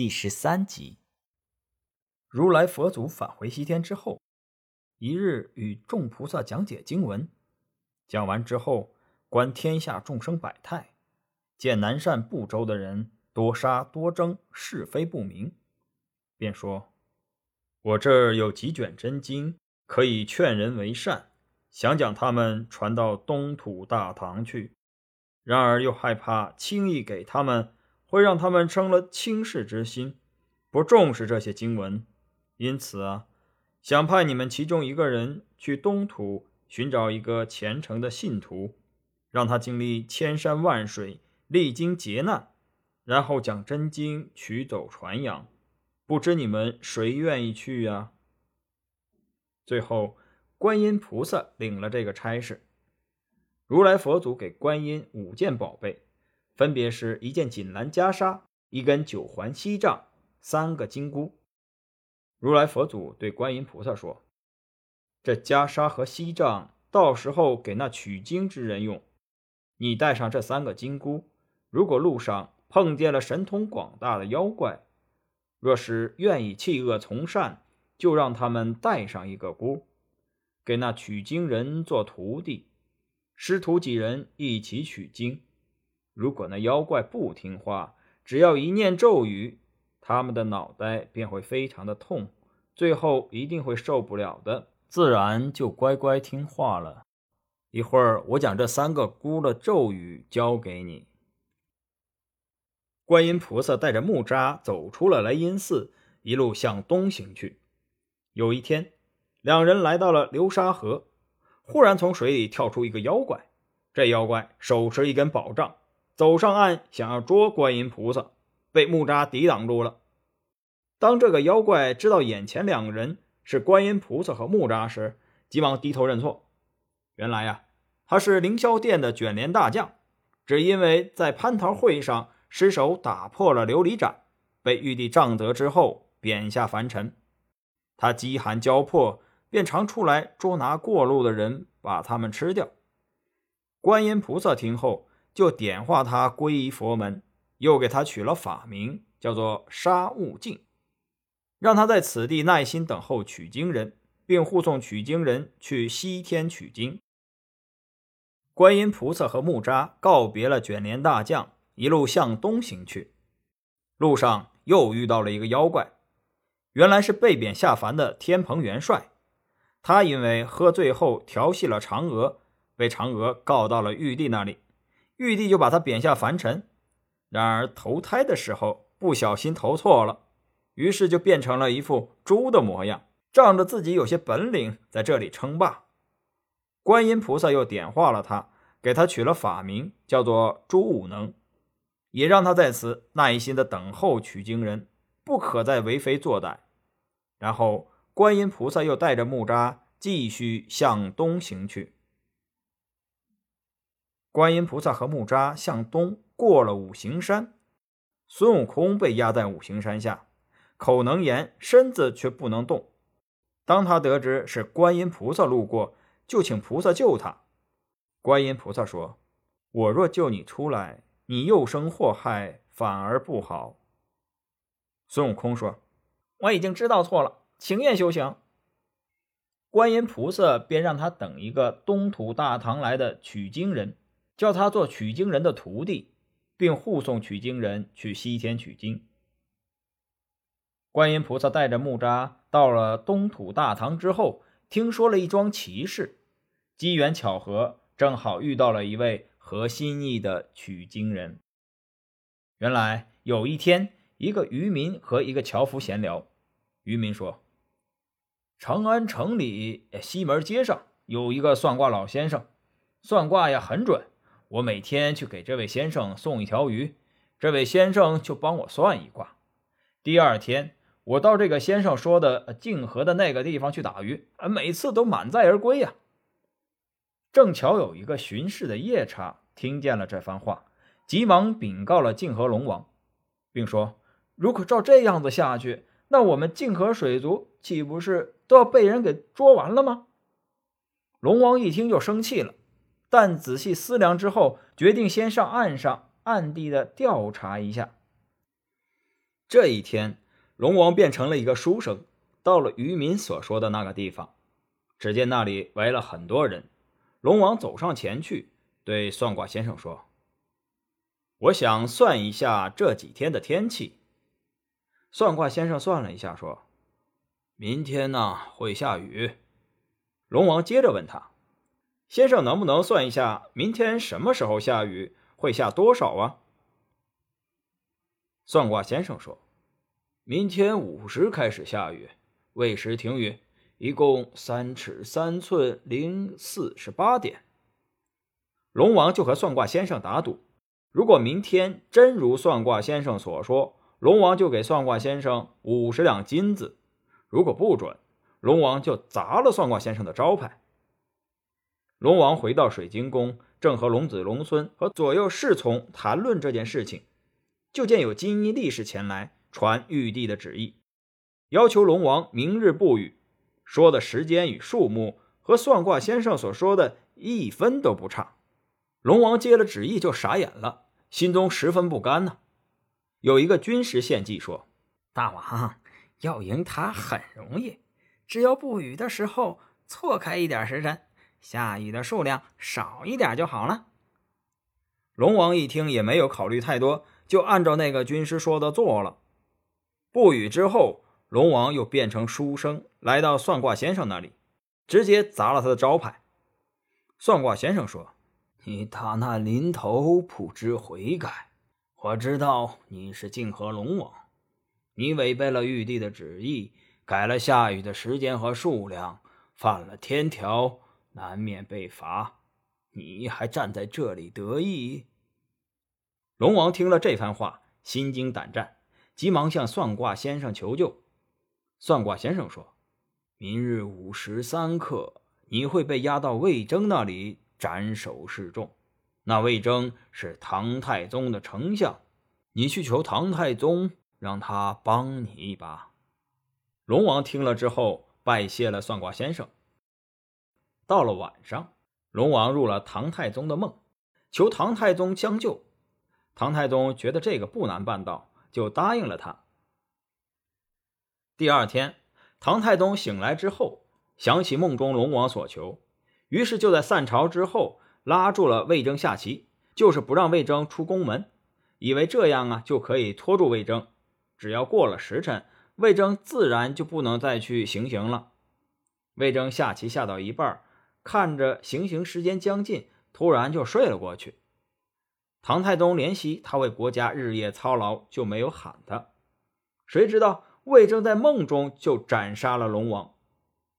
第十三集，如来佛祖返回西天之后，一日与众菩萨讲解经文。讲完之后，观天下众生百态，见南赡部洲的人多杀多争，是非不明，便说：“我这儿有几卷真经，可以劝人为善，想将他们传到东土大唐去。然而又害怕轻易给他们。”会让他们生了轻视之心，不重视这些经文，因此啊，想派你们其中一个人去东土寻找一个虔诚的信徒，让他经历千山万水，历经劫难，然后将真经取走传扬。不知你们谁愿意去呀？最后，观音菩萨领了这个差事，如来佛祖给观音五件宝贝。分别是一件锦兰袈裟、一根九环锡杖、三个金箍。如来佛祖对观音菩萨说：“这袈裟和锡杖，到时候给那取经之人用。你带上这三个金箍，如果路上碰见了神通广大的妖怪，若是愿意弃恶从善，就让他们带上一个箍，给那取经人做徒弟，师徒几人一起取经。”如果那妖怪不听话，只要一念咒语，他们的脑袋便会非常的痛，最后一定会受不了的，自然就乖乖听话了。一会儿我将这三个箍的咒语教给你。观音菩萨带着木吒走出了雷音寺，一路向东行去。有一天，两人来到了流沙河，忽然从水里跳出一个妖怪，这妖怪手持一根宝杖。走上岸，想要捉观音菩萨，被木吒抵挡住了。当这个妖怪知道眼前两个人是观音菩萨和木吒时，急忙低头认错。原来呀，他是凌霄殿的卷帘大将，只因为在蟠桃会上失手打破了琉璃盏，被玉帝杖责之后贬下凡尘。他饥寒交迫，便常出来捉拿过路的人，把他们吃掉。观音菩萨听后。就点化他皈依佛门，又给他取了法名，叫做沙悟净，让他在此地耐心等候取经人，并护送取经人去西天取经。观音菩萨和木吒告别了卷帘大将，一路向东行去。路上又遇到了一个妖怪，原来是被贬下凡的天蓬元帅。他因为喝醉后调戏了嫦娥，被嫦娥告到了玉帝那里。玉帝就把他贬下凡尘，然而投胎的时候不小心投错了，于是就变成了一副猪的模样，仗着自己有些本领，在这里称霸。观音菩萨又点化了他，给他取了法名，叫做朱武能，也让他在此耐心的等候取经人，不可再为非作歹。然后，观音菩萨又带着木吒继续向东行去。观音菩萨和木吒向东过了五行山，孙悟空被压在五行山下，口能言，身子却不能动。当他得知是观音菩萨路过，就请菩萨救他。观音菩萨说：“我若救你出来，你又生祸害，反而不好。”孙悟空说：“我已经知道错了，情愿修行。”观音菩萨便让他等一个东土大唐来的取经人。叫他做取经人的徒弟，并护送取经人去西天取经。观音菩萨带着木吒到了东土大唐之后，听说了一桩奇事，机缘巧合，正好遇到了一位合心意的取经人。原来有一天，一个渔民和一个樵夫闲聊，渔民说：“长安城里西门街上有一个算卦老先生，算卦呀很准。”我每天去给这位先生送一条鱼，这位先生就帮我算一卦。第二天，我到这个先生说的泾河的那个地方去打鱼，每次都满载而归呀。正巧有一个巡视的夜叉听见了这番话，急忙禀告了泾河龙王，并说：“如果照这样子下去，那我们泾河水族岂不是都要被人给捉完了吗？”龙王一听就生气了。但仔细思量之后，决定先上岸上暗地的调查一下。这一天，龙王变成了一个书生，到了渔民所说的那个地方。只见那里围了很多人。龙王走上前去，对算卦先生说：“我想算一下这几天的天气。”算卦先生算了一下，说：“明天呢会下雨。”龙王接着问他：“先生能不能算一下明天什么时候下雨，会下多少啊？”算卦先生说：“明天午时开始下雨，未时停雨，一共三尺三寸零四十八点。”龙王就和算卦先生打赌，如果明天真如算卦先生所说，龙王就给算卦先生五十两金子；如果不准，龙王就砸了算卦先生的招牌。龙王回到水晶宫，正和龙子龙孙和左右侍从谈论这件事情。就见有金衣力士前来传玉帝的旨意，要求龙王明日不雨。说的时间与数目和算卦先生所说的一分都不差。龙王接了旨意就傻眼了，心中十分不甘呢。有一个军师献计说：“大王要赢他很容易，只要不雨的时候错开一点时辰，下雨的数量少一点就好了。”龙王一听也没有考虑太多。就按照那个军师说的做了。不语之后，龙王又变成书生，来到算卦先生那里，直接砸了他的招牌。算卦先生说：“你大难临头不知悔改，我知道你是泾河龙王，你违背了玉帝的旨意，改了下雨的时间和数量，犯了天条，难免被罚。你还站在这里得意？”龙王听了这番话，心惊胆战，急忙向算卦先生求救。算卦先生说：“明日午时三刻，你会被押到魏征那里斩首示众。那魏征是唐太宗的丞相，你去求唐太宗，让他帮你一把。”龙王听了之后，拜谢了算卦先生。到了晚上，龙王入了唐太宗的梦，求唐太宗相救。唐太宗觉得这个不难办到，就答应了他。第二天，唐太宗醒来之后，想起梦中龙王所求，于是就在散朝之后拉住了魏征下棋，就是不让魏征出宫门，以为这样啊就可以拖住魏征。只要过了时辰，魏征自然就不能再去行刑了。魏征下棋下到一半，看着行刑时间将近，突然就睡了过去。唐太宗怜惜他为国家日夜操劳，就没有喊他。谁知道魏征在梦中就斩杀了龙王。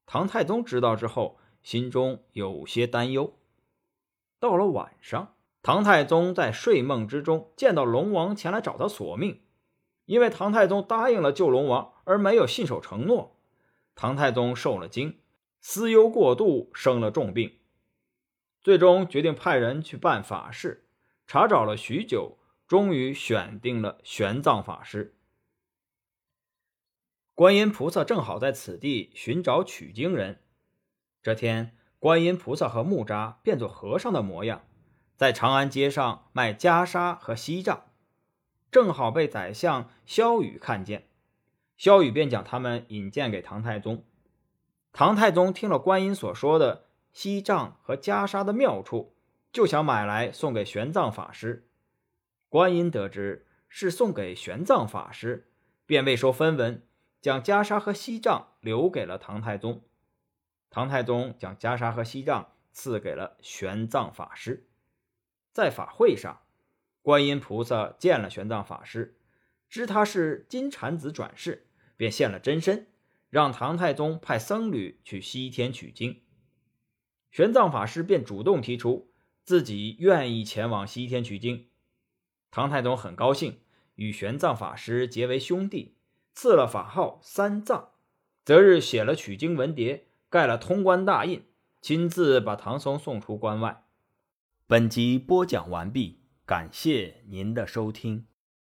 唐太宗知道之后，心中有些担忧。到了晚上，唐太宗在睡梦之中见到龙王前来找他索命，因为唐太宗答应了救龙王，而没有信守承诺。唐太宗受了惊，思忧过度，生了重病，最终决定派人去办法事。查找了许久，终于选定了玄奘法师。观音菩萨正好在此地寻找取经人。这天，观音菩萨和木吒变作和尚的模样，在长安街上卖袈裟和锡杖，正好被宰相萧雨看见。萧雨便将他们引荐给唐太宗。唐太宗听了观音所说的锡杖和袈裟的妙处。就想买来送给玄奘法师。观音得知是送给玄奘法师，便未收分文，将袈裟和锡杖留给了唐太宗。唐太宗将袈裟和锡杖赐给了玄奘法师。在法会上，观音菩萨见了玄奘法师，知他是金蝉子转世，便现了真身，让唐太宗派僧侣去西天取经。玄奘法师便主动提出。自己愿意前往西天取经，唐太宗很高兴，与玄奘法师结为兄弟，赐了法号三藏。择日写了取经文牒，盖了通关大印，亲自把唐僧送出关外。本集播讲完毕，感谢您的收听。